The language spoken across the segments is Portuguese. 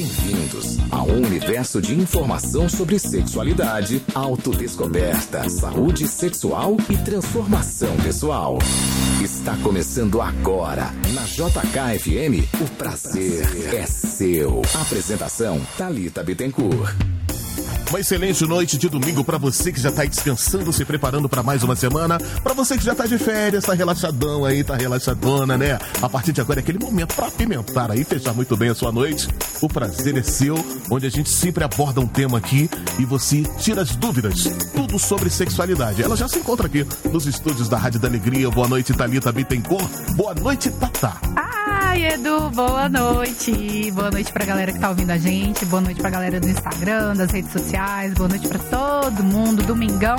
Bem-vindos a um universo de informação sobre sexualidade, autodescoberta, saúde sexual e transformação pessoal. Está começando agora na JKFM. O prazer é seu. Apresentação Talita Bittencourt. Uma excelente noite de domingo para você que já tá aí descansando, se preparando para mais uma semana. Para você que já tá de férias, tá relaxadão aí, tá relaxadona, né? A partir de agora é aquele momento para apimentar aí, fechar muito bem a sua noite. O prazer é seu, onde a gente sempre aborda um tema aqui e você tira as dúvidas, tudo sobre sexualidade. Ela já se encontra aqui nos estúdios da Rádio da Alegria. Boa noite, Thalita Bittencourt. Boa noite, Tata. Ai, Edu, boa noite. Boa noite pra galera que tá ouvindo a gente. Boa noite pra galera do Instagram, das redes sociais. Boa noite pra todo mundo. Domingão.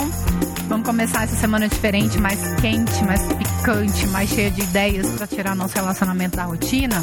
Vamos começar essa semana diferente, mais quente, mais picante, mais cheia de ideias pra tirar nosso relacionamento da rotina.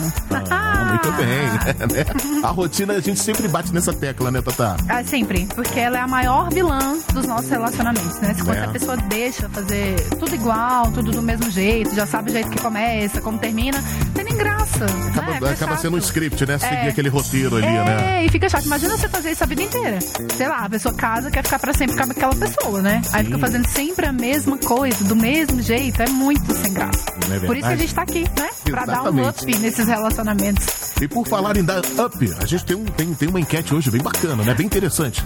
Ah, muito bem. né? A rotina a gente sempre bate nessa tecla, né, Tata? Ah, sempre, porque ela é a maior vilã dos nossos relacionamentos, né? Se quando É. a pessoa deixa fazer tudo igual, tudo do mesmo jeito, já sabe o jeito que começa, como termina, não tem nem graça. Acaba, né? Fica acaba sendo um script, né? Seguir É. aquele roteiro ali, é, né? e fica chato. Imagina você fazer isso a vida inteira. Sei lá, a pessoa casa, quer ficar pra sempre com aquela pessoa, né? Aí fica fazendo sempre a mesma coisa, do mesmo jeito. É muito sem graça. É Por isso que a gente tá aqui, né? Pra dar um Exatamente. up nesses relacionamentos. E por falar em dar up, a gente tem, um, tem, tem uma enquete hoje bem bacana, né? Bem interessante.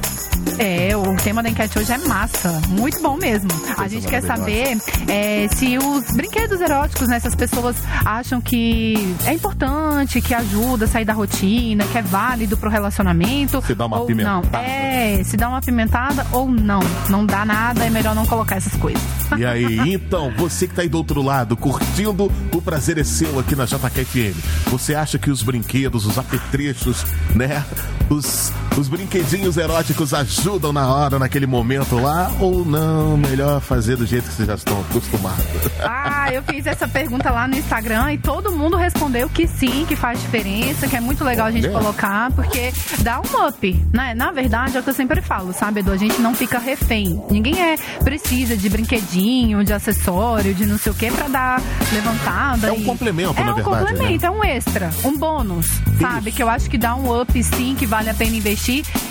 É, o tema da enquete hoje é massa. Muito bom mesmo. A gente quer saber é, se os brinquedos eróticos, né? Se as pessoas acham que é importante, que ajuda a sair da rotina, que é válido pro relacionamento. Se dá uma ou apimentada. Não. É, se dá uma apimentada ou não. Não dá nada, é melhor não colocar essas coisas. E aí, então, você que tá aí do outro lado, curtindo o prazer é seu aqui na JKFM. Você acha que os brinquedos, os apetrechos, né? Os, os brinquedinhos eróticos ajudam na hora, naquele momento lá? Ou não? Melhor fazer do jeito que vocês já estão acostumados. Ah, eu fiz essa pergunta lá no Instagram e todo mundo respondeu que sim, que faz diferença, que é muito legal a gente Olha. colocar, porque dá um up, né? Na verdade, é o que eu sempre falo, sabe, Edu? A gente não fica refém. Ninguém é precisa de brinquedinho, de acessório, de não sei o que pra dar levantada. É um e- complemento, é na um verdade, né? complemento, é um extra, um bônus, sabe? Que eu acho que dá um up sim, que vale a pena investir.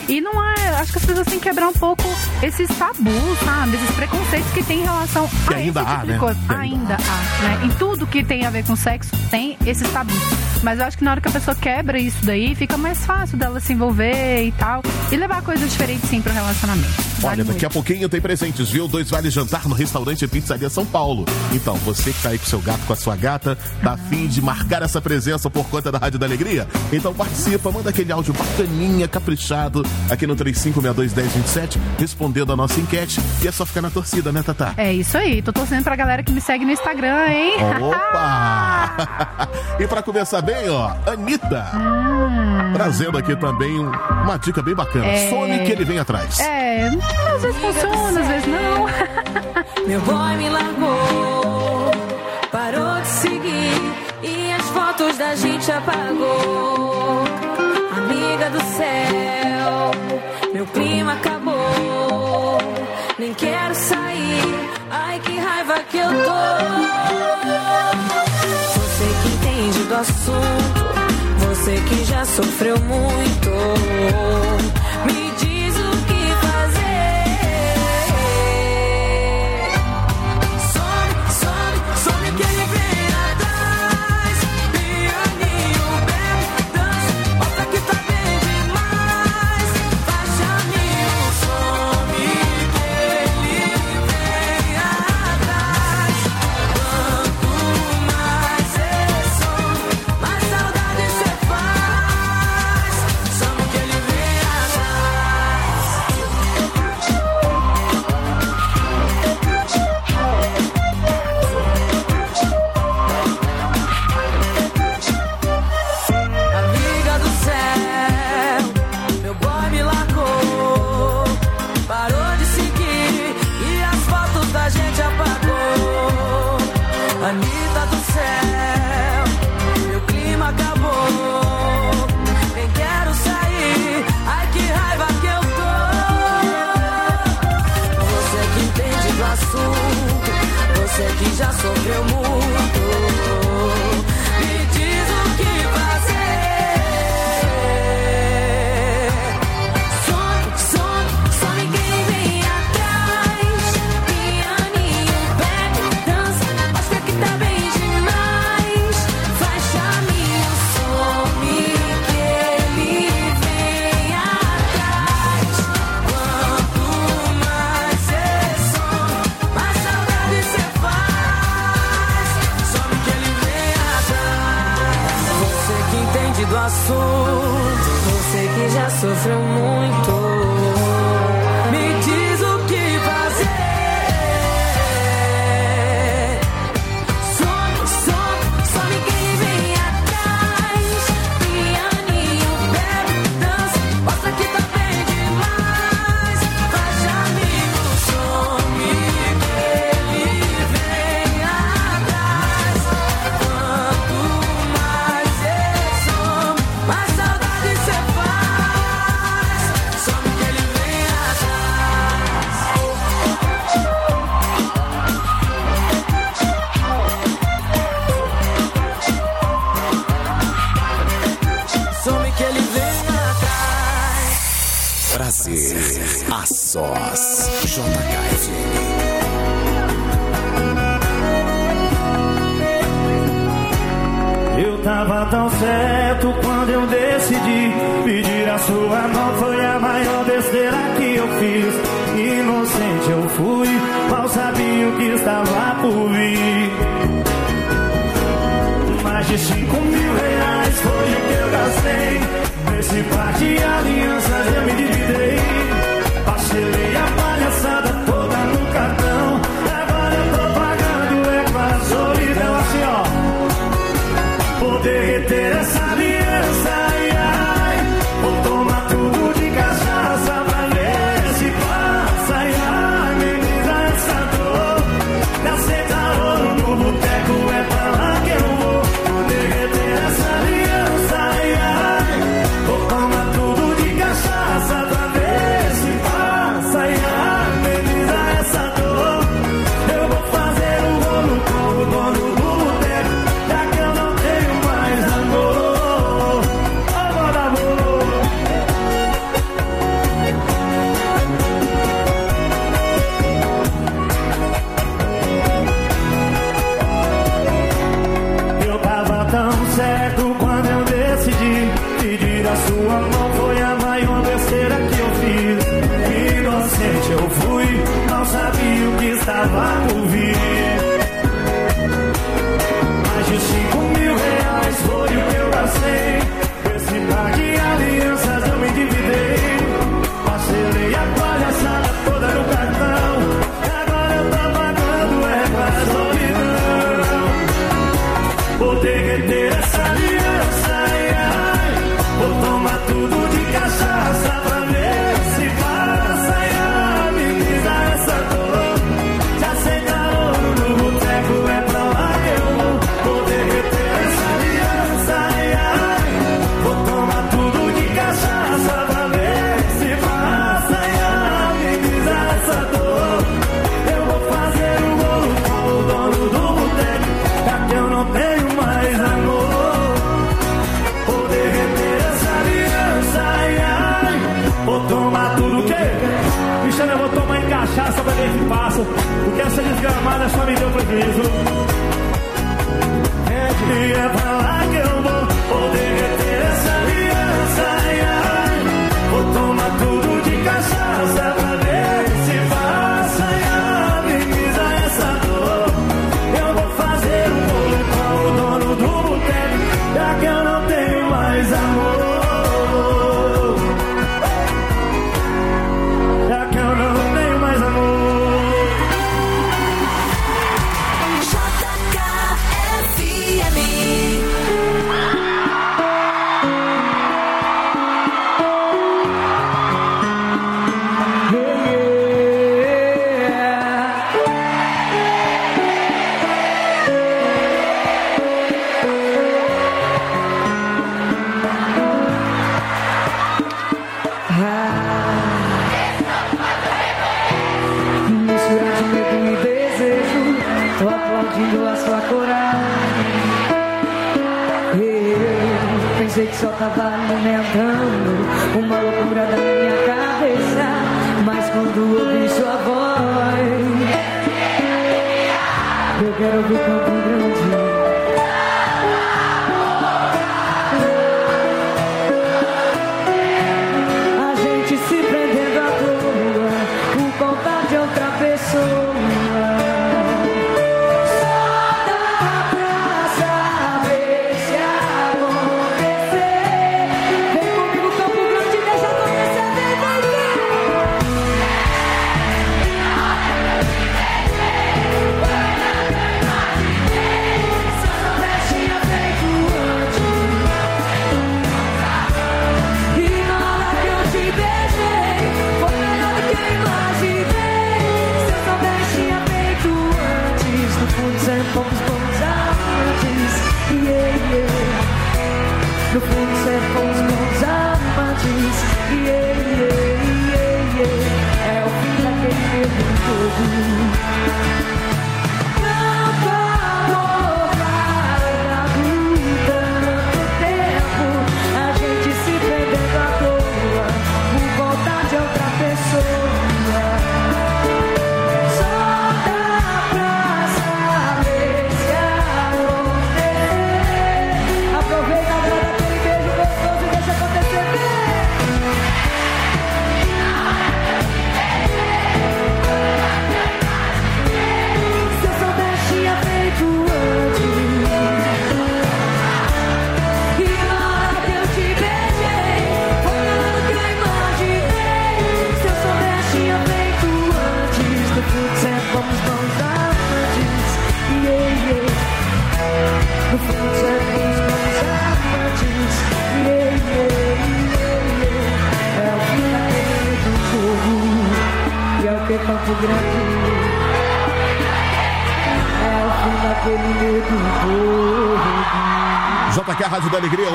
E não é. Acho que as pessoas têm que quebrar um pouco esses tabus, sabe? Esses preconceitos que tem em relação Que a ainda esse há, tipo de né? ainda Ainda há, né? Em tudo que tem a ver com sexo, tem esses tabus. Mas eu acho que na hora que a pessoa quebra isso daí, fica mais fácil dela se envolver e tal. E levar coisas diferentes sim pro relacionamento. Vale Olha, daqui a pouquinho tem presentes, viu? Dois vales jantar no restaurante Pizzaria São Paulo. Então, você que tá aí com seu gato, com a sua gata, tá afim de marcar essa presença por conta da Rádio da Alegria? Então participa, manda aquele áudio bacaninha, caprichado, aqui no 35621027, respondendo a nossa enquete. E é só ficar na torcida, né, Tatá? É isso aí. Tô torcendo pra galera que me segue no Instagram, hein? Opa! e pra começar bem, ó, Anitta. Trazendo aqui também um- uma dica bem bacana. É. Some que ele vem atrás. É, às vezes funciona, às vezes não. Meu boy me largou, parou de seguir e as fotos da gente apagou. Amiga do céu, meu clima acabou. Nem quero sair, ai que raiva que eu tô. Você que entende do assunto, você que já sofreu muito.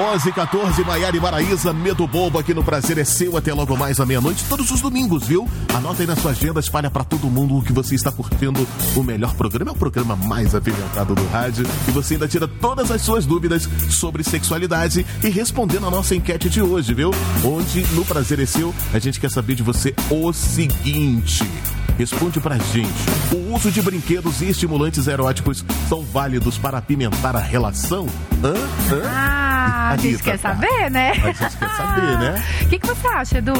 11 14 Maiara e Maraísa, Medo Bobo aqui no Prazer é Seu até logo mais à meia-noite, todos os domingos, viu? Anota aí na sua agenda, espalha pra todo mundo o que você está curtindo. O melhor programa é o programa mais apimentado do rádio e você ainda tira todas as suas dúvidas sobre sexualidade e respondendo a nossa enquete de hoje, viu? Onde no Prazer é Seu a gente quer saber de você o seguinte. Responde pra gente. O uso de brinquedos e estimulantes eróticos são válidos para apimentar a relação? Hã? Hã? Ah, a gente quer tá. saber, né? A gente quer saber, né? O que, que você acha, Edu?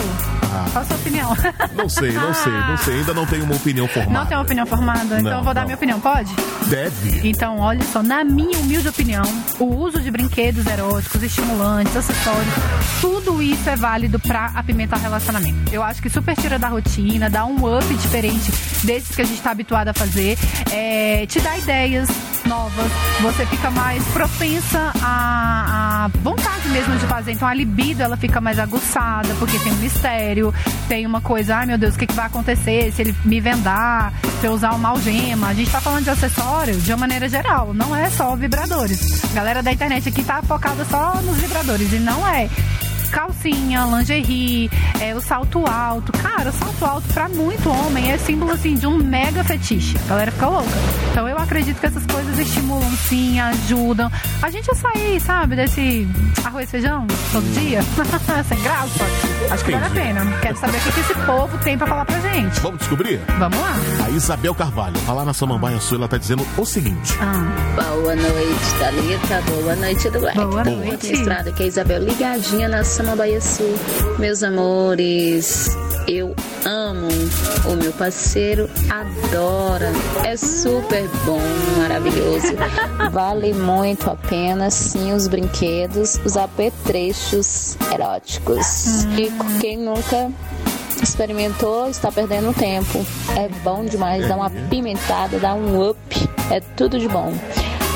Ah. Qual a sua opinião? Não sei, não sei, não sei. Ainda não tenho uma opinião formada. Não tem uma opinião formada? Então Não, eu vou dar não. minha opinião, pode? Deve. Então, olha só, na minha humilde opinião, o uso de brinquedos eróticos, estimulantes, acessórios, tudo isso é válido pra apimentar relacionamento. Eu acho que super tira da rotina, dá um up diferente desses que a gente tá habituado a fazer, é, te dá ideias novas, você fica mais propensa à, à vontade mesmo de fazer. Então a libido ela fica mais aguçada, porque tem um mistério, tem uma coisa, ai meu Deus, o que, que vai acontecer se ele me vendar, se eu usar uma algema. A gente tá falando de acessório de uma maneira geral, não é só vibradores. A galera da internet aqui tá focada só nos vibradores e não é calcinha, lingerie, é, o salto alto. Cara, o salto alto pra muito homem é símbolo assim de um mega fetiche. A galera fica louca. Então eu acredito que essas coisas estimulam sim, ajudam. A gente a sair, sabe, desse arroz e feijão todo dia, sem graça. Acho que vale a Entendi. pena. Quero saber o que que esse povo tem pra falar pra gente. Vamos descobrir? Vamos lá. A Isabel Carvalho, lá na Samambaia Sul, ela tá dizendo o seguinte. Ah, Boa noite, Thalita. Boa noite, do Black. Boa Boa. noite. Estrada aqui é a Isabel ligadinha na Samambaia Sul. Meus amores, eu amo. O meu parceiro adora. É super bom, maravilhoso. Vale muito a pena, sim, os brinquedos, os apetrechos eróticos. Quem nunca experimentou está perdendo tempo. É bom demais, dá uma pimentada, dá um up. É tudo de bom.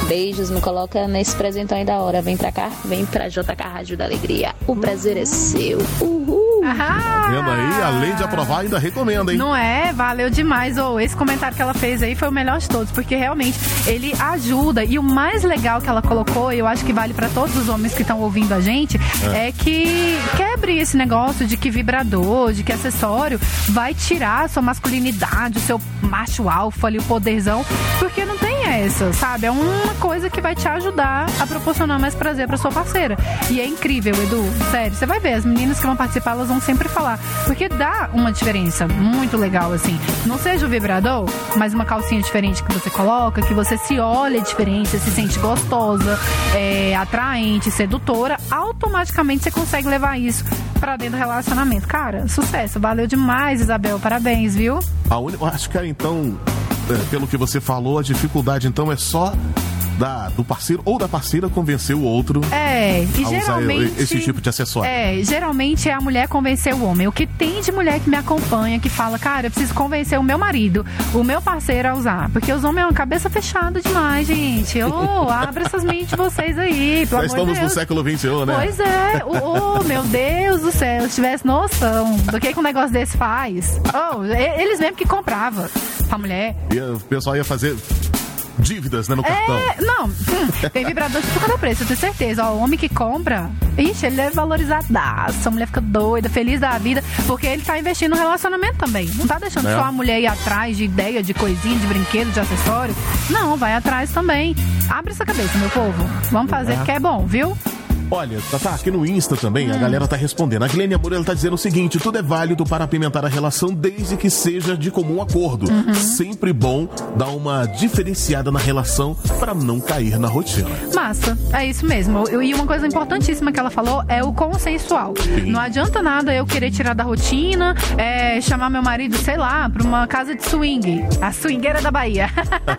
Beijos, me coloca nesse presentão aí da hora. Vem pra cá, vem pra JK Rádio da Alegria. O prazer é seu. Uhul! Vendo aí, além de aprovar, ainda recomenda, hein? Não é? Valeu demais. Ou esse comentário que ela fez aí foi o melhor de todos, porque realmente ele ajuda. E o mais legal que ela colocou, e eu acho que vale pra todos os homens que estão ouvindo a gente, é. que quebre esse negócio de que vibrador, de que acessório vai tirar a sua masculinidade, o seu macho alfa ali, o poderzão, porque não tem essa, sabe? É uma coisa que vai te ajudar a proporcionar mais prazer pra sua parceira. E é incrível, Edu. Sério, você vai ver, as meninas que vão participar, elas vão sempre falar. Porque dá uma diferença muito legal, assim. Não seja o vibrador, mas uma calcinha diferente que você coloca, que você se olha diferente, se sente gostosa, é, atraente, sedutora, automaticamente você consegue levar isso pra dentro do relacionamento. Cara, sucesso. Valeu demais, Isabel. Parabéns, viu? A eu Acho que então, é, pelo que você falou, a dificuldade então é só da, do parceiro ou da parceira convencer o outro É, e a usar geralmente. esse tipo de acessório. É, geralmente é a mulher convencer o homem. O que tem de mulher que me acompanha, que fala, cara, eu preciso convencer o meu marido, o meu parceiro a usar. Porque os homens é uma cabeça fechada demais, gente. Ô, abre essas mentes de vocês aí, pelo Já estamos de no Deus. século XXI, né? Pois é, ô, meu Deus do céu, se tivesse noção do que, que um negócio desse faz. Oh, eles mesmo que compravam pra mulher. E o pessoal ia fazer dívidas né, no cartão. É, não, hum, tem vibrador de cada preço, eu tenho certeza. Ó, o homem que compra, ixi, ele é valorizadaço. A mulher fica doida, feliz da vida, porque ele tá investindo no relacionamento também. Não tá deixando É. só a mulher ir atrás de ideia, de coisinha, de brinquedo, de acessório. Não, vai atrás também. Abre essa cabeça, meu povo. Vamos fazer É. porque é bom, viu? Olha, tá, tá aqui no Insta também, a galera tá respondendo. A Glênia Moura tá dizendo o seguinte: tudo é válido para apimentar a relação desde que seja de comum acordo. Sempre bom dar uma diferenciada na relação para não cair na rotina. Massa, é isso mesmo. E uma coisa importantíssima que ela falou é o consensual. Sim. Não adianta nada eu querer tirar da rotina, é, chamar meu marido, sei lá, pra uma casa de swing. A swingueira da Bahia.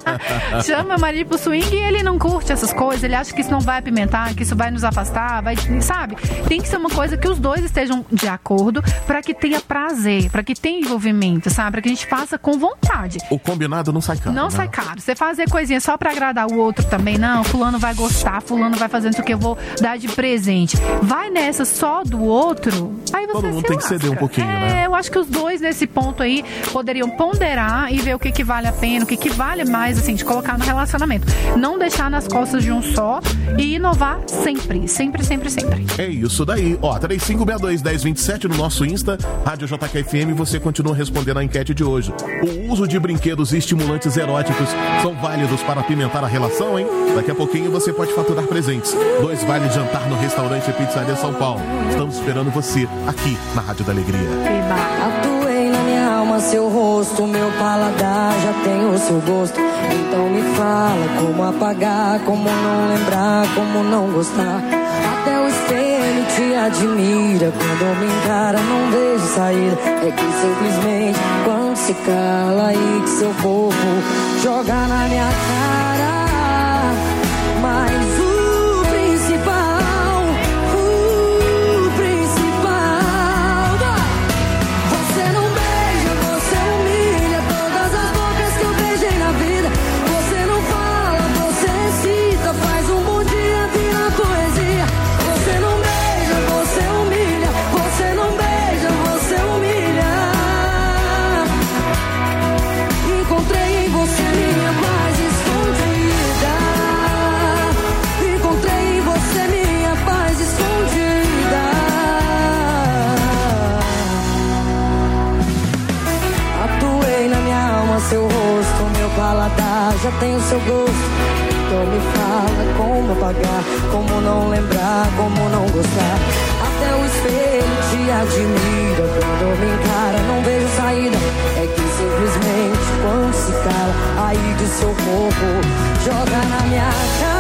Chama meu marido pro swing e ele não curte essas coisas, ele acha que isso não vai apimentar, que isso vai nos afastar. Vai, sabe? Tem que ser uma coisa que os dois estejam de acordo para que tenha prazer, para que tenha envolvimento, sabe? Para que a gente faça com vontade. O combinado não sai caro. Não né? sai caro. Você fazer coisinha só pra agradar o outro também, não. Fulano vai gostar, fulano vai fazer isso que eu vou dar de presente. Vai nessa só do outro, aí você Todo mundo tem que lasca. ceder um pouquinho, é, né? eu acho que os dois nesse ponto aí poderiam ponderar e ver o que, que vale a pena, o que, que vale mais, assim, de colocar no relacionamento. Não deixar nas costas de um só e inovar sempre, sempre, sempre, sempre. É isso daí. Ó, 3562-1027 no nosso Insta, Rádio JKFM, você continua respondendo a enquete de hoje. O uso de brinquedos e estimulantes eróticos são válidos para apimentar a relação, hein? Daqui a pouquinho você pode faturar presentes. Dois vales de jantar no restaurante Pizzaria São Paulo. Estamos esperando você aqui na Rádio da Alegria. Tatuei na minha alma seu rosto, meu paladar já tem o seu gosto. Então me fala como apagar, como não lembrar, como não gostar. Te admira, quando me encara não vejo saída. É que simplesmente quando se cala aí que seu corpo joga na minha cara. Paladar já tem o seu gosto. Então me fala como apagar, como não lembrar, como não gostar. Até o espelho te admira, quando me encara não vejo saída. É que simplesmente quando se cala, aí de seu corpo joga na minha cara.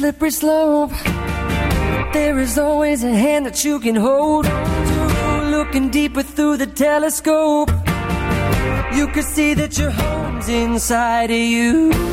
Slippery slope. There is always a hand that you can hold. Looking deeper through the telescope, you can see that your home's inside of you.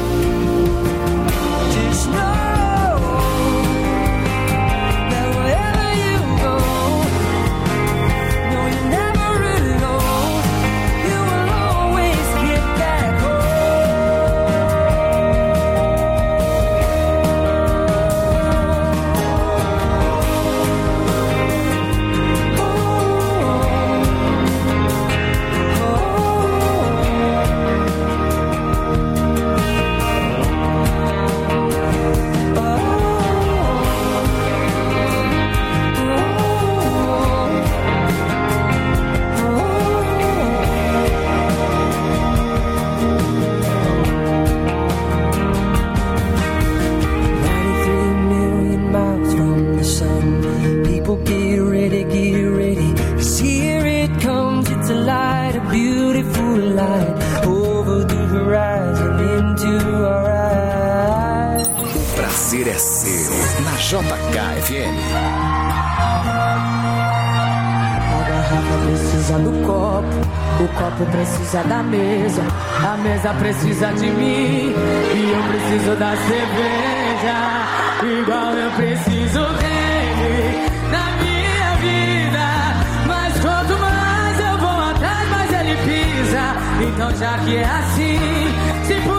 Assim,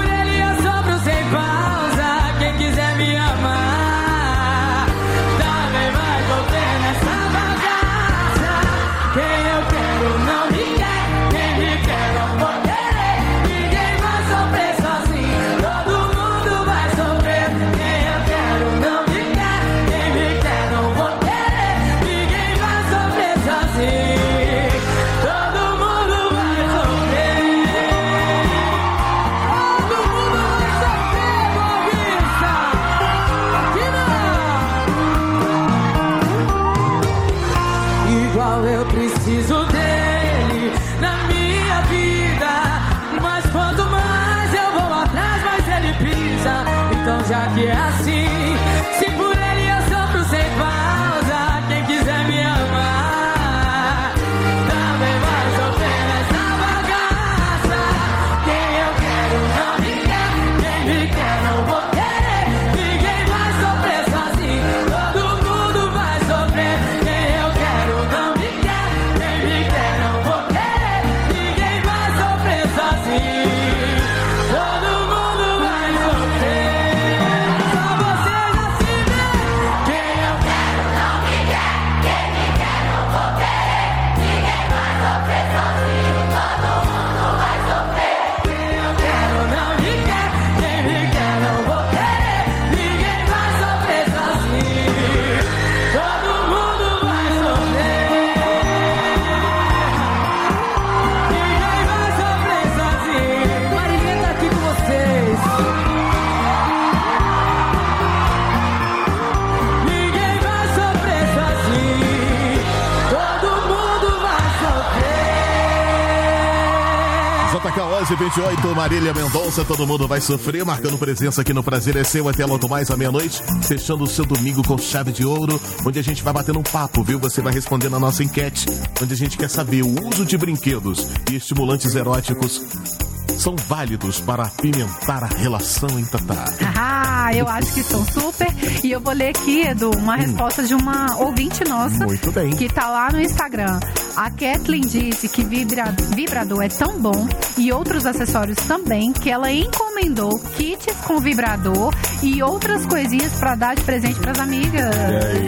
11 28 Marília Mendonça, todo mundo vai sofrer, marcando presença aqui no Prazer é Seu até logo mais à meia-noite, fechando o seu domingo com chave de ouro, onde a gente vai batendo um papo, viu? Você vai respondendo a nossa enquete, onde a gente quer saber o uso de brinquedos e estimulantes eróticos são válidos para apimentar a relação em Tatá. Ah, eu acho que são super. E eu vou ler aqui, Edu, uma resposta de uma ouvinte nossa. Muito bem. Que tá lá no Instagram. A Kathleen disse que vibra- vibrador é tão bom e outros acessórios também que ela encomendou kits com vibrador e outras coisinhas pra dar de presente pras amigas.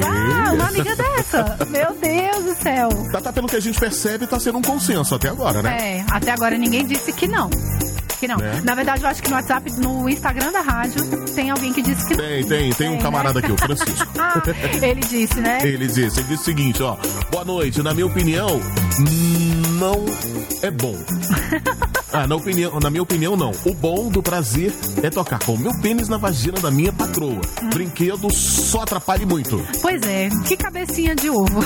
Ah, uma amiga dessa. Meu Deus do céu. Tatá, pelo que a gente percebe, tá sendo um consenso até agora, né? É, até agora ninguém disse que não. Que não. Né? Na verdade, eu acho que no WhatsApp, no Instagram da rádio, tem alguém que disse que não. Tem, tem, tem um Tem, camarada né? aqui, o Francisco. Ah, ele disse, né? Ele disse, ele disse o seguinte, ó. Boa noite, na minha opinião, não é bom. Ah, na, opinião, na minha opinião, não. O bom do prazer é tocar com o meu pênis na vagina da minha patroa. Brinquedo só atrapalha muito. Pois é, que cabecinha de ovo.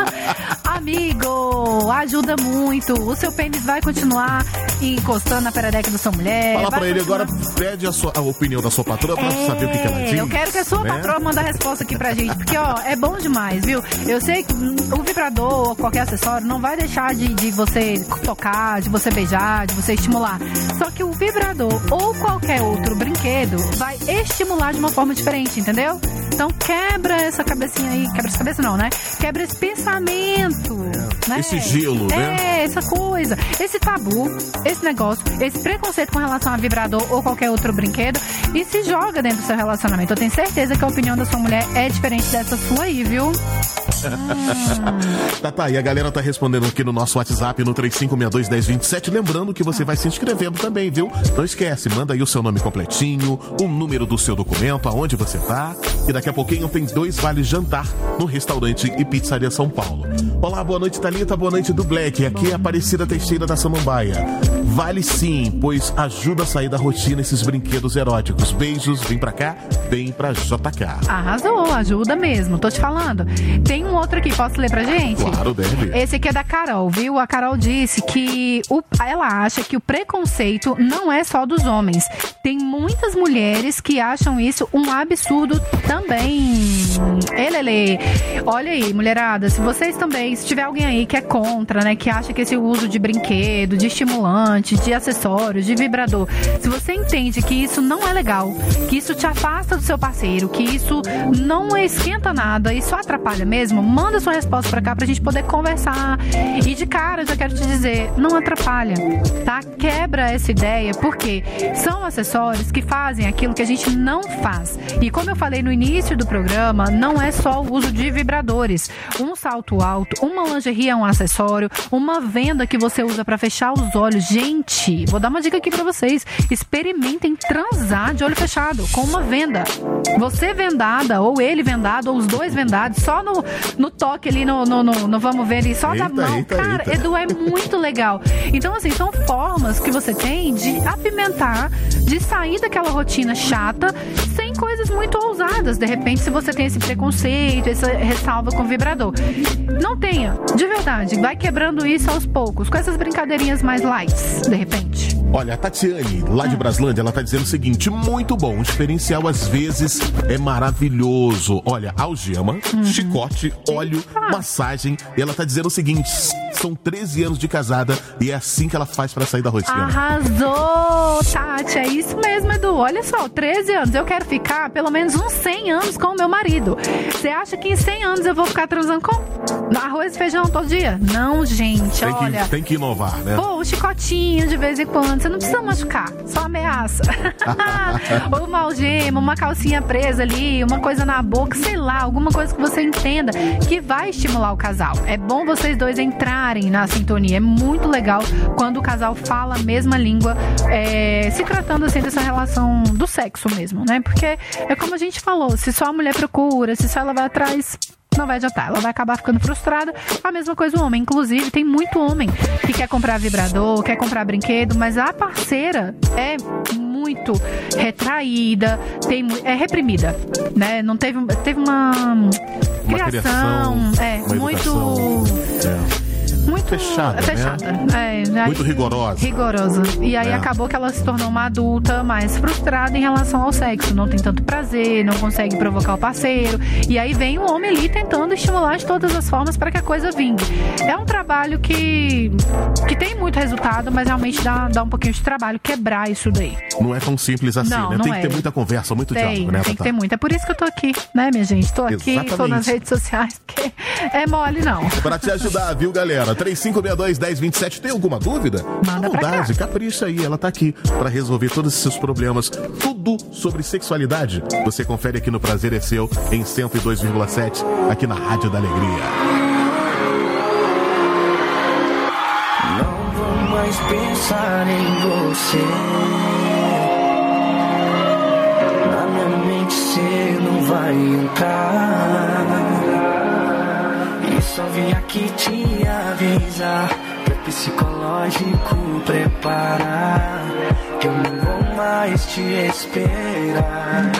Amigo, ajuda muito. O seu pênis vai continuar encostando na perereca da sua mulher. Fala pra ele agora, pede a, sua, a opinião da sua patroa pra saber o que, que ela É, diz. Eu quero que a sua né? patroa mande a resposta aqui pra gente, porque ó, é bom demais, viu? Eu sei que hum, o vibrador ou qualquer acessório não vai deixar de, de você tocar, de você beijar, de você estimular. Só que o vibrador ou qualquer outro brinquedo vai estimular de uma forma diferente, entendeu? Então quebra essa cabecinha aí, quebra essa cabeça não, né? Quebra esse pensamento, né? Esse gelo, é, né? essa coisa, esse tabu, esse negócio, esse preconceito com relação a vibrador ou qualquer outro brinquedo e se joga dentro do seu relacionamento. Eu tenho certeza que a opinião da sua mulher é diferente dessa sua aí, viu? Tá, tá, e a galera tá respondendo aqui no nosso WhatsApp no 35621027. Lembrando que você vai se inscrevendo também, viu? Não esquece, manda aí o seu nome completinho, o número do seu documento, aonde você tá. E daqui a pouquinho tem dois vales jantar no restaurante e pizzaria São Paulo. Olá, boa noite, Thalita, boa noite do Black. Aqui é Aparecida Teixeira da Samambaia. Vale sim, pois ajuda a sair da rotina esses brinquedos eróticos. Beijos, vem pra cá, vem pra JK. Arrasou, ajuda mesmo, tô te falando. Tem um outro aqui, posso ler pra gente? Claro, deve. Esse aqui é da Carol, viu? A Carol disse que o- ela acha que o preconceito não é só dos homens. Tem muitas mulheres que acham isso um absurdo também. Elele. Olha aí, mulherada, se vocês também, se tiver alguém aí que é contra, né, que acha que esse uso de brinquedo, de estimulante, de acessórios, de vibrador, se você entende que isso não é legal, que isso te afasta do seu parceiro, que isso não esquenta nada, isso atrapalha mesmo, manda sua resposta pra cá pra gente poder conversar. E de cara, eu já quero te dizer, não atrapalha, tá? Quebra essa ideia, porque são acessórios que fazem aquilo que a gente não faz. E como eu falei no início do programa, não é só o uso de vibradores. Um salto alto, uma lingerie é um acessório, uma venda que você usa pra fechar os olhos. Gente, vou dar uma dica aqui pra vocês. Experimentem transar de olho fechado com uma venda. Você vendada, ou ele vendado, ou os dois vendados, só no, no toque ali, no, no, no- no vamos ver ali, só da Eita, mão. eita, Cara, eita. Edu, é muito legal. Então, assim, são formas que você tem de apimentar, de sair daquela rotina chata, sem coisas muito ousadas. De repente, se você tem esse preconceito, essa ressalva com vibrador. Não tenha, de verdade. Vai quebrando isso aos poucos, com essas brincadeirinhas mais light, de repente. Olha, a Tatiane, lá de Braslândia, ela tá dizendo o seguinte: muito bom, o diferencial às vezes é maravilhoso. Olha, algema, chicote, óleo, massagem. E ela tá dizendo o seguinte: são 13 anos de casada e é assim que ela faz pra sair da rotina. Arrasou, Tati. É isso mesmo, Edu. Olha só, 13 anos. Eu quero ficar pelo menos uns 100 anos com o meu marido. Você acha que em 100 anos eu vou ficar transando com arroz e feijão todo dia? Não, gente. Tem olha. que, tem que inovar, né? Pô, um chicotinho de vez em quando, você não precisa machucar, só ameaça. Ou uma algema, uma calcinha presa ali, uma coisa na boca, sei lá, alguma coisa que você entenda que vai estimular o casal. É bom vocês dois entrarem na sintonia. É muito legal quando o casal fala a mesma língua, é, se tratando assim dessa relação do sexo mesmo, né? Porque é como a gente falou, se só a mulher procura, se só ela vai atrás não vai adiantar, ela vai acabar ficando frustrada. A mesma coisa o homem. Inclusive, tem muito homem que quer comprar vibrador, quer comprar brinquedo, mas a parceira é muito retraída, tem, é reprimida, né? Não teve, teve uma, Uma criação, é, uma muito educação. É. muito Fechada, né? fechada. É, aí- Muito rigorosa. rigorosa. E aí É. acabou que ela se tornou uma adulta mais frustrada em relação ao sexo. Não tem tanto prazer, não consegue provocar o parceiro. E aí vem o homem ali tentando estimular de todas as formas para que a coisa vingue. É um trabalho que, que tem muito resultado, mas realmente dá, dá um pouquinho de trabalho quebrar isso daí. Não é tão simples assim, Não, né? não Tem que é. ter muita conversa, muito Tem, diálogo, né, tem que ter muito. É por isso que eu tô aqui, né, minha gente? Tô aqui, tô Exatamente. nas redes sociais, porque é mole não. Pra te ajudar, viu, galera? 3562-1027. Tem alguma dúvida? Manda pra vontade, capricha aí. Ela tá aqui pra resolver todos os seus problemas. Tudo sobre sexualidade. Você confere aqui no Prazer é Seu, em 102,7, aqui na Rádio da Alegria. Não vou mais pensar em você. Na minha mente você não vai entrar. Só vim aqui te avisar. Pra psicológico preparar. Que eu não vou mais te esperar.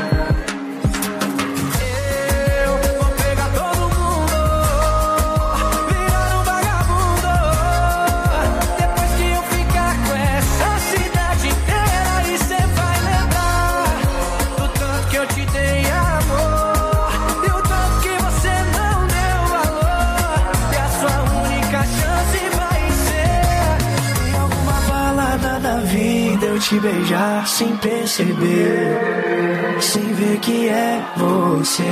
Te beijar sem perceber, sem ver que é você.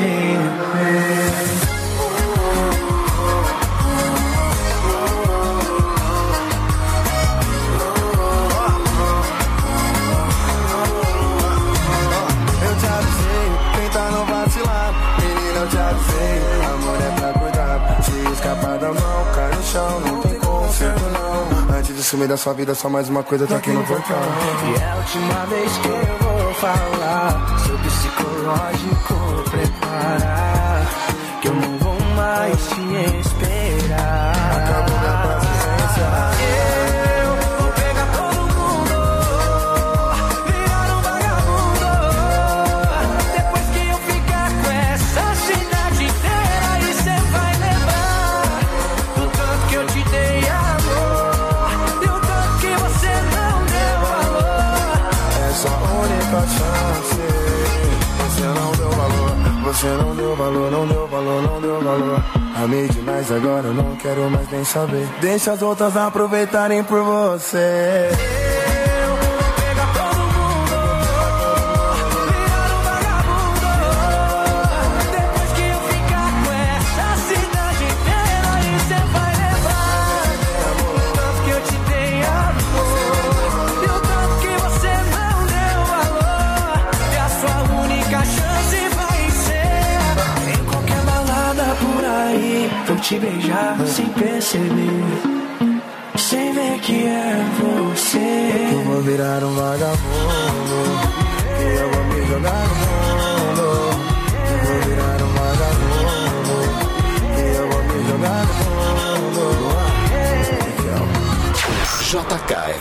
Eu te avisei, tenta não vacilar. Menina, eu te avisei, amor é pra cuidar. Se escapar da mão, cai no sumir da sua vida, só mais uma coisa tá aqui no portão. E é a última vez que eu vou falar sobre psicológico. Preparar que eu não vou mais te esperar. Acabou minha paciência. Eu Demais agora, eu não quero mais nem saber. Deixa as outras aproveitarem por você.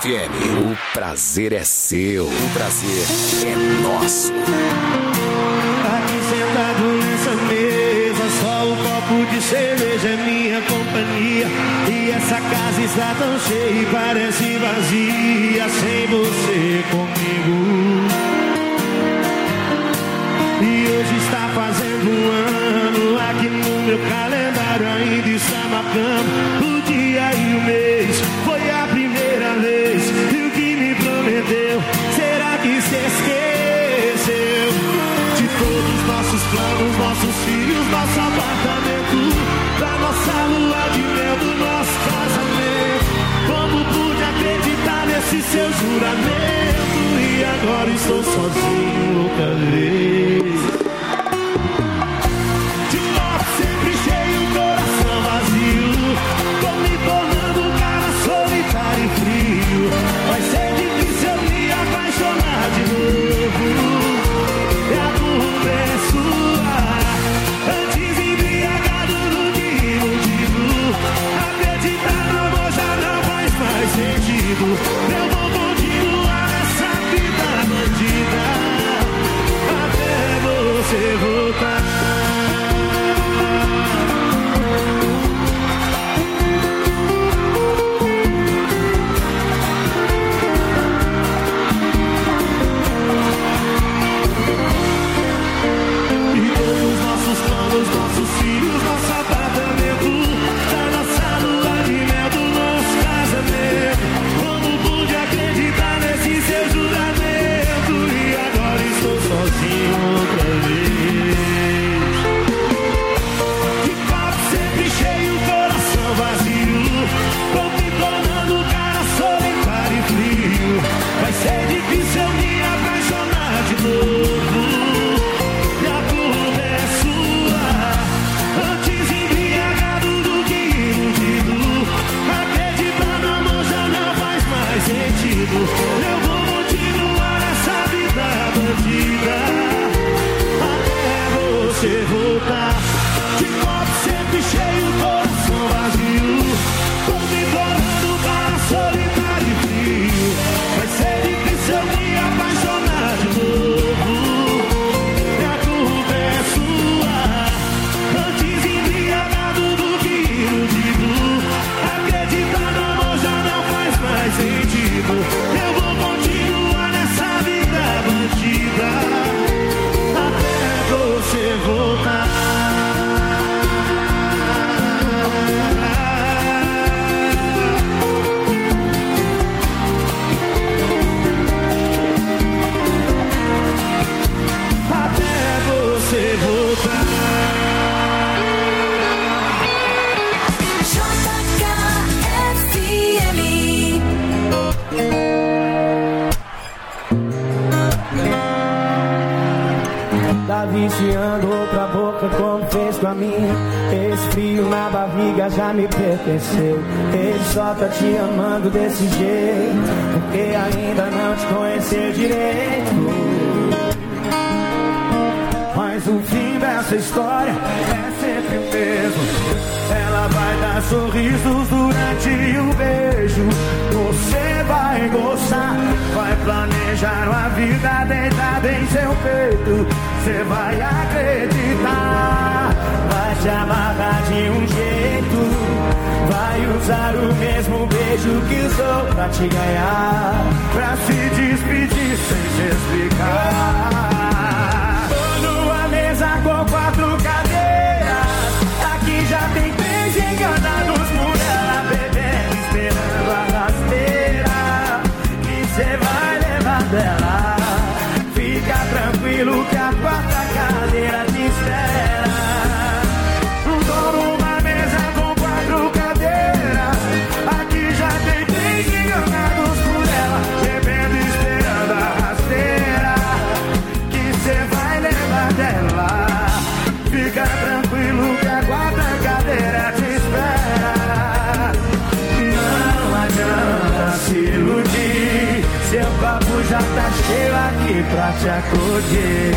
JKFM, o prazer é seu, o prazer é nosso. Aqui sentado nessa mesa, só o copo de cerveja é minha companhia. E essa casa está tão cheia e parece vazia sem você comigo. E hoje está fazendo um ano, aqui no meu calendário ainda está marcando o dia e o mês. Filhos, nosso apartamento, da nossa lua de mel, do nosso casamento. Como pude acreditar nesse seu juramento? E agora estou sozinho outra vez. Ele só te. Pra pra te acudir.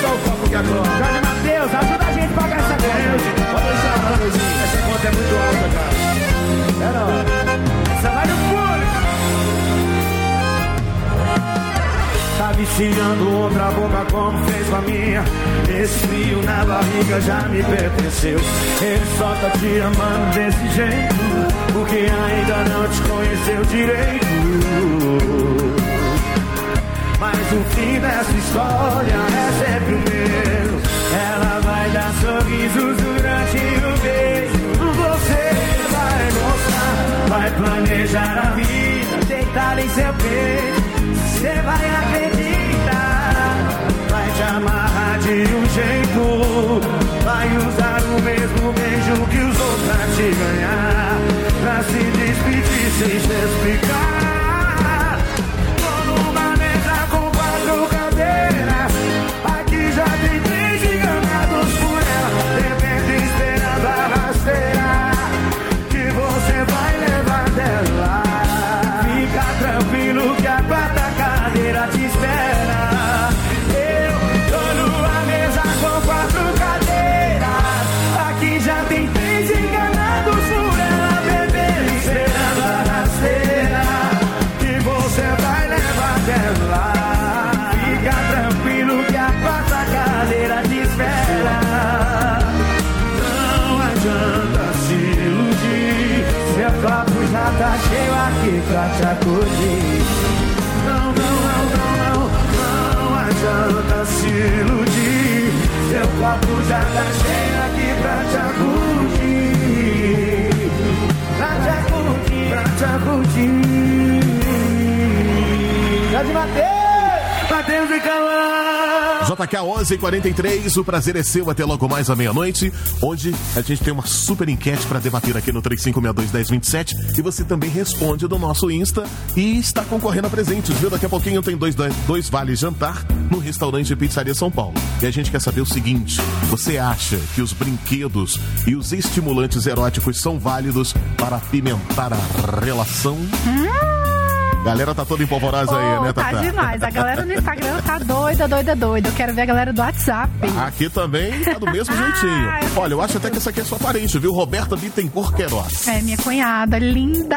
Só o copo que acorda. Jorge Matheus, ajuda a gente a pagar essa conta. Pode deixar, Manozinho. Essa conta é muito alta, cara. É não. Tá viciando outra boca como fez com a minha. Esse frio na barriga já me pertenceu. Ele só tá te amando desse jeito, porque ainda não te conheceu direito. Mas o fim dessa história é sempre o mesmo. Ela vai dar sorrisos durante o beijo. Você vai gostar, vai planejar a vida, deitar em seu peito. Você vai acreditar, te amarrar de um jeito. Vai usar o mesmo beijo que usou pra te ganhar. Pra se despedir sem se explicar. Acudir. Não, não, não, não, não, não adianta se iludir. Seu copo já tá cheio aqui pra te acudir. Pra te acudir, pra te acudir. Grande Matheus! Matheus e Calão! JK 1143, o prazer é seu até logo mais à meia-noite, onde a gente tem uma super enquete para debater aqui no 3562-1027 e você também responde do nosso Insta e está concorrendo a presentes, viu? Daqui a pouquinho tem dois, dois vales jantar no restaurante Pizzaria São Paulo. E a gente quer saber o seguinte: você acha que os brinquedos e os estimulantes eróticos são válidos para apimentar a relação? Galera tá toda empolvorosa aí, Oh, né, tá Tata? demais. A galera no Instagram tá doida, doida, doida. Eu quero ver a galera do WhatsApp. Aqui também tá do mesmo jeitinho. Olha, eu acho até que essa aqui é sua parente, viu? Roberta Bittencourt Queiroz. É, minha cunhada, linda!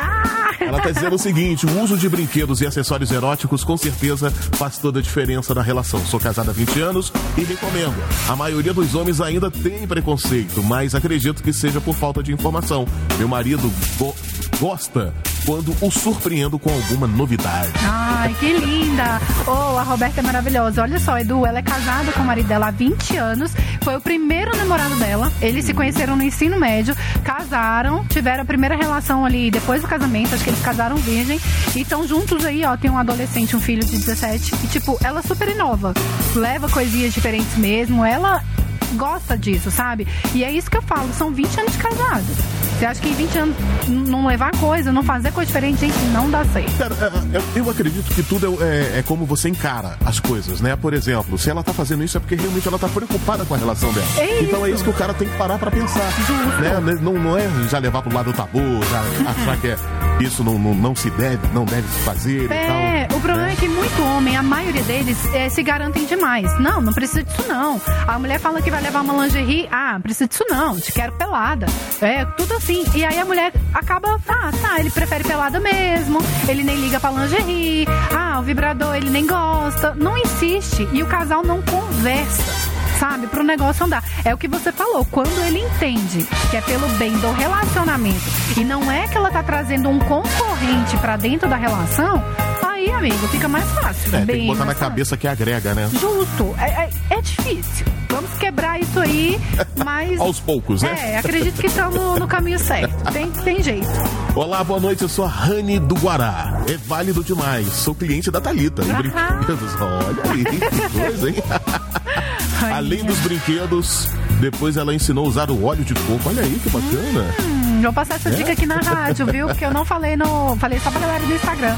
Ela tá dizendo o seguinte: o uso de brinquedos e acessórios eróticos com certeza faz toda a diferença na relação. Sou casada há 20 anos e recomendo. A maioria dos homens ainda tem preconceito, mas acredito que seja por falta de informação. Meu marido go- gosta quando o surpreendo com alguma novidade. Ai, que linda! Oh, a Roberta é maravilhosa. Olha só, Edu, ela é casada com o marido dela há 20 anos. Foi o primeiro namorado dela. Eles se conheceram no ensino médio, casaram, tiveram a primeira relação ali depois do casamento. Acho que eles casaram virgem. E estão juntos aí, ó. Tem um adolescente, um filho de 17. E, tipo, ela super inova. Leva coisinhas diferentes mesmo. Ela gosta disso, sabe? E é isso que eu falo, são 20 anos de casados. Você acha que em 20 anos não levar coisa, não fazer coisa diferente, gente, não dá certo. Cara, é, é, eu acredito que tudo é, é como você encara as coisas, né? Por exemplo, se ela tá fazendo isso é porque realmente ela tá preocupada com a relação dela. É então é isso. que o cara tem que parar pra pensar. Né? Não, não é já levar pro lado do tabu, já achar que é, isso não, não, não se deve, não deve se fazer É, e tal. o problema né? é que muito homem, a maioria deles é, se garantem demais. Não, não precisa disso não. A mulher fala que vai levar uma lingerie, ah, não precisa disso não, te quero pelada. É, tudo assim. E aí a mulher acaba, ah, tá, ele prefere pelada mesmo, ele nem liga pra lingerie, ah, o vibrador ele nem gosta. Não insiste. E o casal não conversa. Sabe, pro negócio andar. É o que você falou, quando ele entende que é pelo bem do relacionamento e não é que ela tá trazendo um concorrente pra dentro da relação, aí, amigo, fica mais fácil. É, tem bem que botar na fácil. cabeça que agrega, né? Justo. É, é, é difícil. Vamos quebrar isso aí, mas. Aos poucos, né? É, acredito que estamos no caminho certo. Tem, tem jeito. Olá, boa noite, eu sou a Rani do Guará. É válido demais, sou cliente da Thalita. Ah. brinquedos, olha aí, que coisa, hein? Além dos brinquedos, depois ela ensinou a usar o óleo de coco. Olha aí, que bacana. Hum, vou passar essa É? dica aqui na rádio, viu? Porque eu não falei no. Falei só pra galera do Instagram.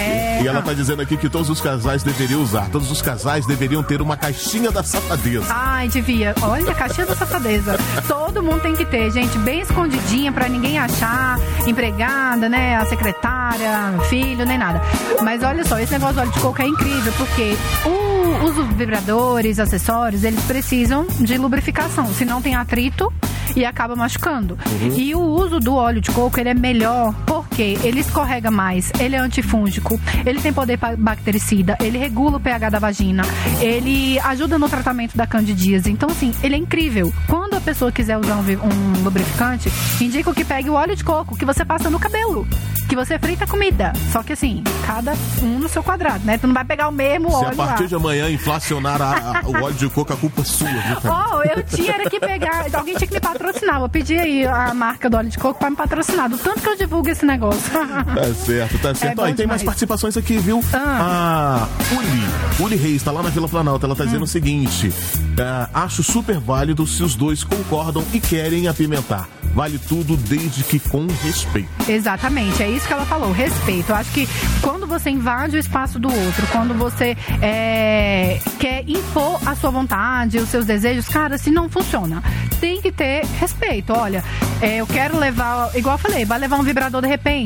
É, E ela tá dizendo aqui que todos os casais deveriam usar. Todos os casais deveriam ter uma caixinha da safadeza. Ai, devia. Olha, caixinha da safadeza. Todo mundo tem que ter, gente, bem escondidinha pra ninguém achar. Empregada, né? A secretária, filho, nem nada. Mas olha só, esse negócio do óleo de coco é incrível, porque o- os vibradores, acessórios, eles precisam de lubrificação. Senão tem atrito e acaba machucando. E o uso do óleo de coco, ele é melhor porque ele escorrega mais, ele é antifúngico, ele tem poder bactericida, ele regula o pH da vagina, ele ajuda no tratamento da candidíase. Então, assim, ele é incrível. Quando a pessoa quiser usar um, um lubrificante, indico que pegue o óleo de coco que você passa no cabelo. Que você frita a comida. Só que assim, cada um no seu quadrado, né? Tu não vai pegar o mesmo Se a óleo lá. partir de amanhã inflacionar a- a- o óleo de coco, a culpa é sua? Oh, eu tinha era que pegar. Alguém tinha que me patrocinar. Vou pedir aí a marca do óleo de coco pra me patrocinar. Do tanto que eu divulgo esse negócio. Tá certo, tá certo. Ó, e tem mais participações aqui, viu? Ah. A Uli, Uli Reis, tá lá na Vila Planalto. Ela tá Hum. dizendo o seguinte: é, acho super válido se os dois concordam e querem apimentar. Vale tudo desde que com respeito. Exatamente, é isso que ela falou, respeito. Eu acho que quando você invade o espaço do outro, quando você é, quer impor a sua vontade, os seus desejos, cara, assim não funciona. Tem que ter respeito. Olha, é, eu quero levar, igual eu falei, vai levar um vibrador de repente.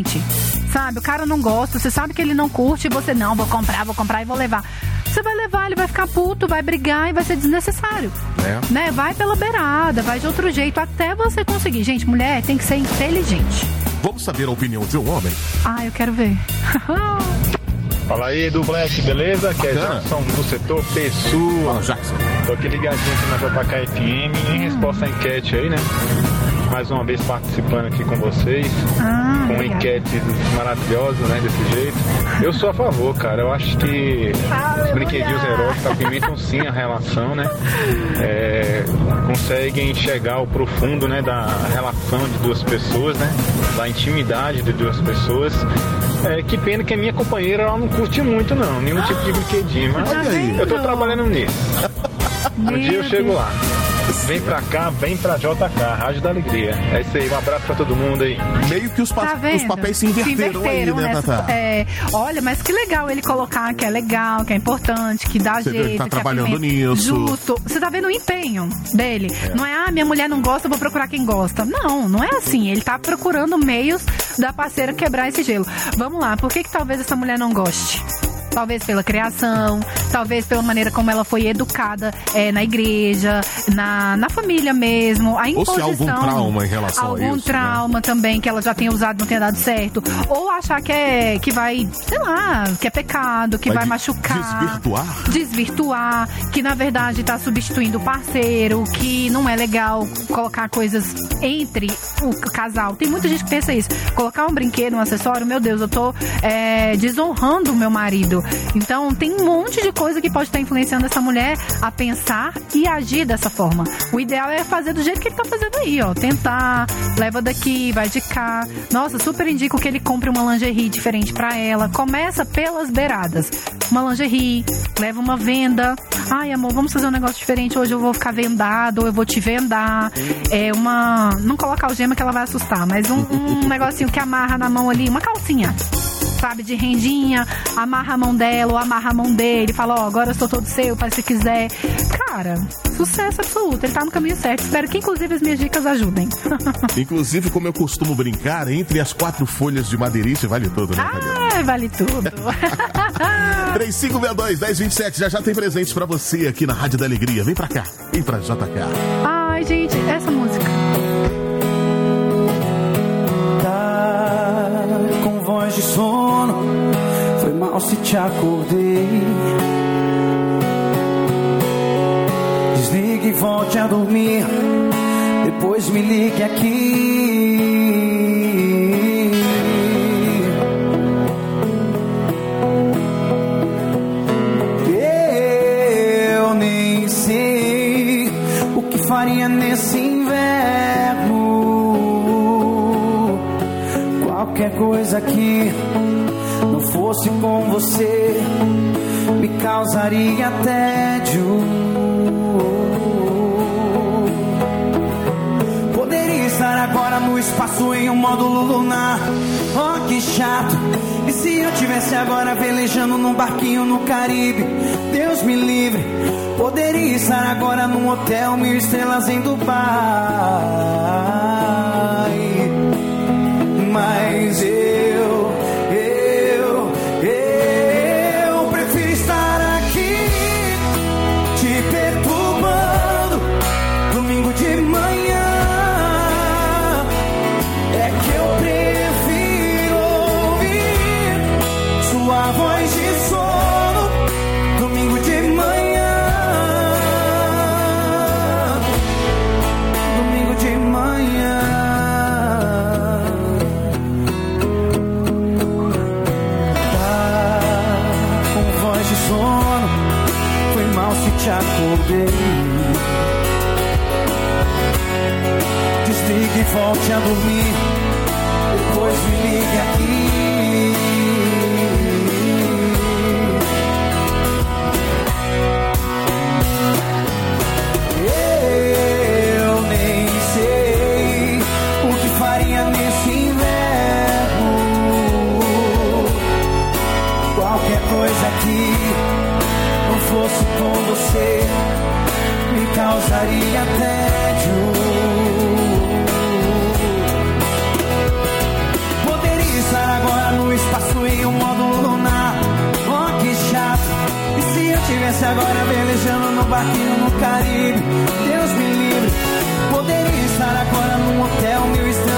Sabe, o cara não gosta, você sabe que ele não curte e você não, vou comprar, vou comprar e vou levar. Você vai levar, ele vai ficar puto, vai brigar e vai ser desnecessário. É. Né? Vai pela beirada, vai de outro jeito até você conseguir. Gente, mulher tem que ser inteligente. Vamos saber a opinião de um homem? Ah, eu quero ver. Fala aí, do Black, beleza? Aqui é. Jackson do setor Pessoa. Fala, Jackson. Tô aqui ligadinho aqui na JK FM em resposta à enquete aí, né? Mais uma vez participando aqui com vocês. Ah, com obrigada. enquetes maravilhosas, né? Desse jeito. Eu sou a favor, cara. Eu acho que os brinquedinhos eróticos apimentam sim a relação, né? É, conseguem chegar ao profundo, né? Da relação de duas pessoas, né? Da intimidade de duas pessoas. É, que pena que a minha companheira ela não curte muito, não. Nenhum tipo de brinquedinho. Mas aí. eu tô trabalhando nisso. Um dia eu chego lá. Vem pra cá, vem pra JK, Rádio da Alegria. É isso aí, um abraço pra todo mundo aí. Meio que os, pa- Tá os papéis se inverteram, aí, né, Tata? é, olha, mas que legal ele colocar que é legal, que é importante, que dá Você jeito. ele tá que trabalhando apimenta. nisso. Justo. Você tá vendo o empenho dele. Não é, ah, minha mulher não gosta, eu vou procurar quem gosta. Não, não é assim. Ele tá procurando meios da parceira quebrar esse gelo. Vamos lá, por que, que talvez essa mulher não goste? Talvez pela criação, talvez pela maneira como ela foi educada é, na igreja, na, na família mesmo, a Ou se há imposição. algum trauma em relação a algum isso, né? trauma também que ela já tenha usado e não tenha dado certo. Ou achar que é que vai, sei lá, que é pecado, que vai, de- machucar. Desvirtuar? Desvirtuar, que na verdade tá substituindo o parceiro, que não é legal colocar coisas entre o casal. Tem muita gente que pensa isso. Colocar um brinquedo, um acessório, meu Deus, eu tô é, desonrando o meu marido. Então tem um monte de coisa que pode estar influenciando essa mulher a pensar e agir dessa forma. O ideal é fazer do jeito que ele tá fazendo aí, ó. Tentar, leva daqui, vai de cá. Nossa, super indico que ele compre uma lingerie diferente para ela. Começa pelas beiradas. Uma lingerie, leva uma venda. Ai, amor, vamos fazer um negócio diferente. Hoje eu vou ficar vendado, eu vou te vendar. É uma. Não coloca algema que ela vai assustar, mas um, um negocinho que amarra na mão ali, uma calcinha sabe, de rendinha, amarra a mão dela ou amarra a mão dele, fala, ó, oh, agora eu sou todo seu, faz se quiser. Cara, sucesso absoluto, ele tá no caminho certo. Espero que, inclusive, as minhas dicas ajudem. Inclusive, como eu costumo brincar, entre as quatro folhas de madeirice vale tudo, né? Ah, vale tudo. 3562-1027, já já tem presentes pra você aqui na Rádio da Alegria. Vem pra cá, vem pra JK. Ai, gente, essa de sono, foi mal se te acordei. Desligue e volte a dormir, depois me ligue aqui. Coisa que não fosse com você me causaria tédio. Poderia estar agora no espaço em um módulo lunar. Oh, que chato. E se eu tivesse agora velejando num barquinho no Caribe? Deus me livre. Poderia estar agora num hotel mil estrelas em Dubai. Volte a dormir, depois me ligue aqui. Eu nem sei o que faria nesse inverno. Qualquer coisa que não fosse com você me causaria tédio. Tivesse agora velejando no barquinho no Caribe? Deus me livre. Poderia estar agora num hotel mil estrelas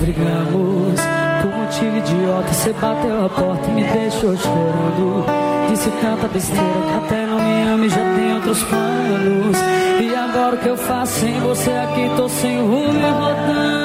brigamos. Por motivo idiota, você bateu a porta e me deixou chorando. Disse tanta besteira que até não me ama e já tem outros planos. E agora o que eu faço sem você aqui? Tô sem rumo e rodando.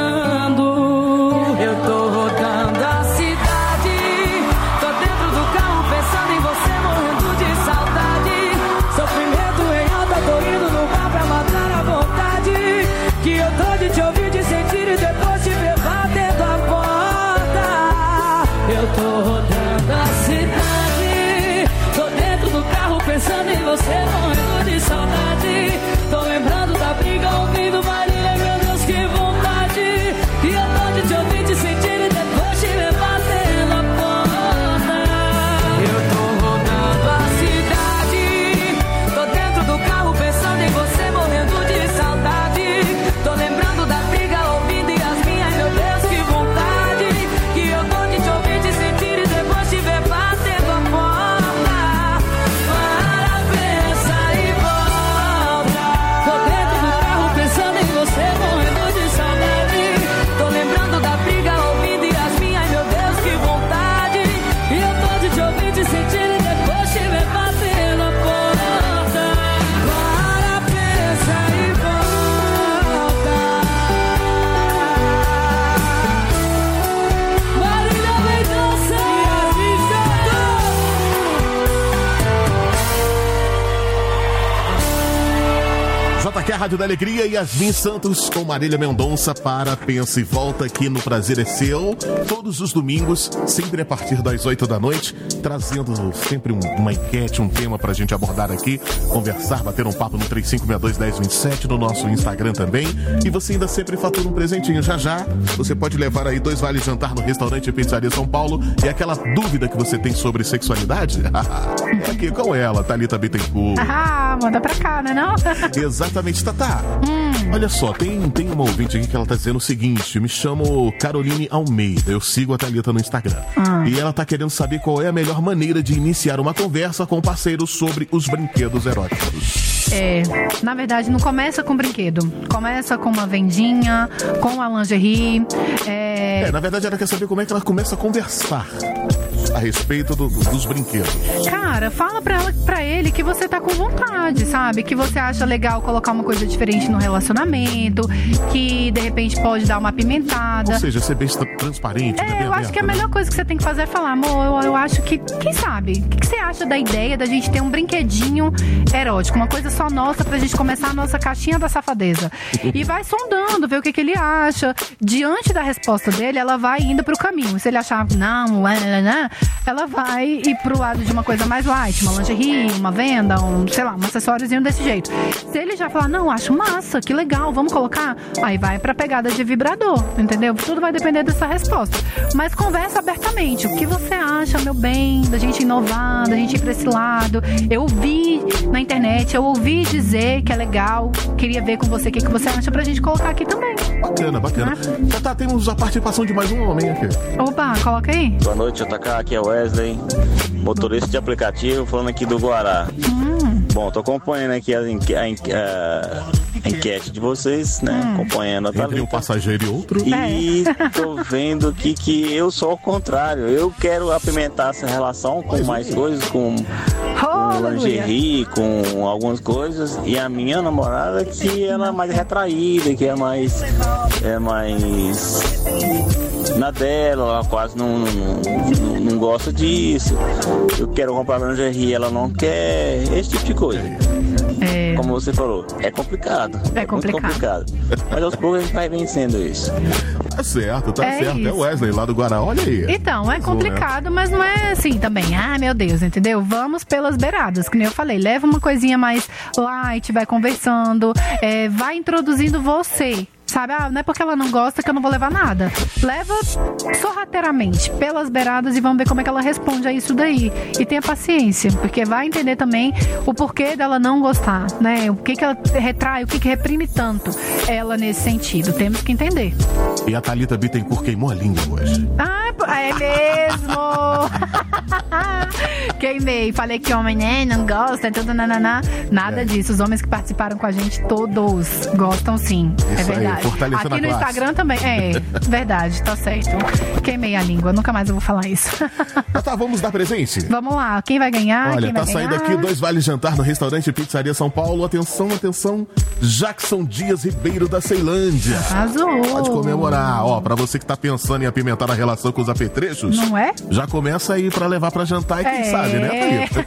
JK Rádio da Alegria e Yasmin Santos com Marília Mendonça para Pensa e Volta aqui no Prazer é Seu. Todos os domingos, sempre a partir das 8 da noite, trazendo sempre um- uma enquete, um tema pra gente abordar aqui, conversar, bater um papo no 3562-1027, no nosso Instagram também. E você ainda sempre fatura um presentinho. Já já, você pode levar aí dois vales jantar no restaurante Pizzaria São Paulo. E aquela dúvida que você tem sobre sexualidade? é aqui com ela, Thalita Bittencourt. Ah, manda pra cá, né não? Exatamente, Tatá. Olha só, tem, tem uma ouvinte aqui que ela tá dizendo o seguinte: me chamo Caroline Almeida, eu sigo a Thalita no Instagram. E ela tá querendo saber qual é a melhor maneira de iniciar uma conversa com o parceiro sobre os brinquedos eróticos. É, na verdade, não começa com brinquedo. Começa com uma vendinha, com a lingerie. É, É, na verdade, ela quer saber como é que ela começa a conversar a respeito do- do- dos brinquedos. Cara, fala pra, ela, pra ele que você tá com vontade, sabe? Que você acha legal colocar uma coisa diferente no relacionamento, que de repente pode dar uma pimentada. Ou seja, ser bem tra- transparente, né? É, bem eu acho que a né? melhor coisa que você tem que fazer é falar, amor, eu, eu acho que, quem sabe? O que, que você acha da ideia da gente ter um brinquedinho erótico, uma coisa só nossa pra gente começar a nossa caixinha da safadeza? E vai sondando, ver o que, que ele acha. Diante da resposta dele, ela vai indo pro caminho. Se ele achar, não, é, é, ela vai ir pro lado de uma coisa mais light, uma lingerie, uma venda, um, sei lá, um acessóriozinho desse jeito. Se ele já falar, não, acho massa, que legal, vamos colocar, aí vai pra pegada de vibrador, entendeu? Tudo vai depender dessa resposta. Mas conversa abertamente. O que você acha, meu bem, da gente inovar, da gente ir pra esse lado? Eu ouvi na internet, eu ouvi dizer que é legal. Queria ver com você o que, que você acha pra gente colocar aqui também. Bacana, bacana. Tatá, temos a participação de mais um homem aqui. Opa, coloca aí. Boa noite, JK. Aqui é o Wesley, motorista de aplicativo, falando aqui do Guará. Bom, tô acompanhando aqui a, a a enquete de vocês, né? Acompanhando a Entre um passageiro e outro. E tô vendo aqui que eu sou ao contrário. Eu quero apimentar essa relação com mais coisas, com, com lingerie, com algumas coisas. E a minha namorada que ela é mais retraída, que é mais. É mais. Na dela, ela quase não, não, não, não gosta disso. Eu quero comprar lingerie, ela não quer. Esse tipo de coisa. Como você falou, é complicado. É complicado. complicado. Mas aos poucos a gente vai vencendo isso. Tá certo, tá É certo. É isso. o Wesley lá do Guará. Olha aí. Então, é complicado, mas não é assim também. Ah, meu Deus, entendeu? Vamos pelas beiradas, que nem eu falei. Leva uma coisinha mais light, vai conversando, é, vai introduzindo você. Sabe, ah, não é porque ela não gosta que eu não vou levar nada. Leva sorrateiramente pelas beiradas e vamos ver como é que ela responde a isso daí. E tenha paciência, porque vai entender também o porquê dela não gostar, né? O que, que ela retrai, o que, que reprime tanto ela nesse sentido. Temos que entender. E a Thalita Bittencourt queimou a língua hoje. Ah, é mesmo! Queimei. Falei que homem, né, não gosta, é tudo nananá. Nada É. disso. Os homens que participaram com a gente, todos gostam sim. é Isso aí, verdade. fortalecendo Aqui no classe. Instagram também. É, verdade, tá certo. Queimei a língua. Nunca mais eu vou falar isso. Tá, tá, vamos dar presente? Vamos lá. Quem vai ganhar? Olha, quem tá saindo ganhar? aqui dois vales jantar no restaurante Pizzaria São Paulo. Atenção, atenção. Jackson Dias Ribeiro da Ceilândia. Arrasou. Pode comemorar. Ó, pra você que tá pensando em apimentar a relação com os apetrechos. Não é? Já começa aí pra levar pra jantar e quem É. sabe, né, Thalita?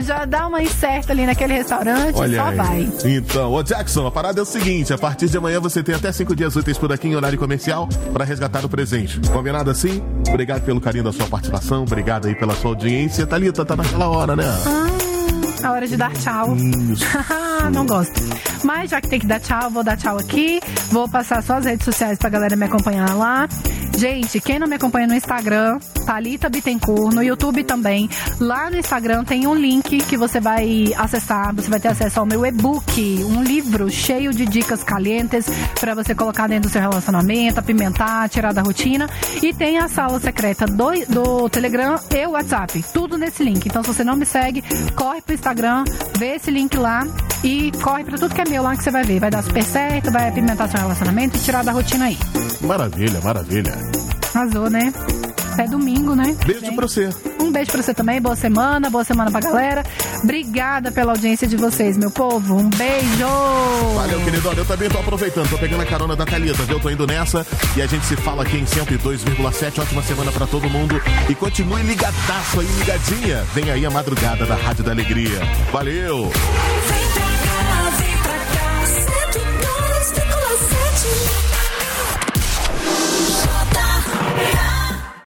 Já dá uma incerta ali naquele restaurante e só aí. vai. Então, ô Jackson, a parada é o seguinte: a partir de amanhã você tem até cinco dias úteis por aqui em horário comercial pra resgatar o presente. Combinado assim? Obrigado pelo carinho da sua participação, obrigado aí pela sua audiência. Thalita, tá naquela hora, né? A hora de dar tchau. Não gosto. Mas já que tem que dar tchau, vou dar tchau aqui. Vou passar só as redes sociais pra galera me acompanhar lá. Gente, quem não me acompanha no Instagram, Thalita Bittencourt, no YouTube também. Lá no Instagram tem um link que você vai acessar, você vai ter acesso ao meu e-book, um livro cheio de dicas calientes pra você colocar dentro do seu relacionamento, apimentar, tirar da rotina. E tem a sala secreta do, do Telegram e o WhatsApp. Tudo nesse link. Então, se você não me segue, corre pro Instagram, vê esse link lá e corre pra tudo que é meu lá que você vai ver. Vai dar super certo, vai apimentar seu relacionamento e tirar da rotina aí. Maravilha, maravilha. Arrasou, né? É domingo, né? Beijo pra você. Um beijo pra você também, boa semana, boa semana pra galera. Obrigada pela audiência de vocês, meu povo. Um beijo! Valeu, querido. Olha, eu também tô aproveitando, tô pegando a carona da Thalita, viu? Tô indo nessa e a gente se fala aqui em 102,7. Ótima semana pra todo mundo. E continue ligadaço aí, ligadinha. Vem aí a madrugada da Rádio da Alegria. Valeu!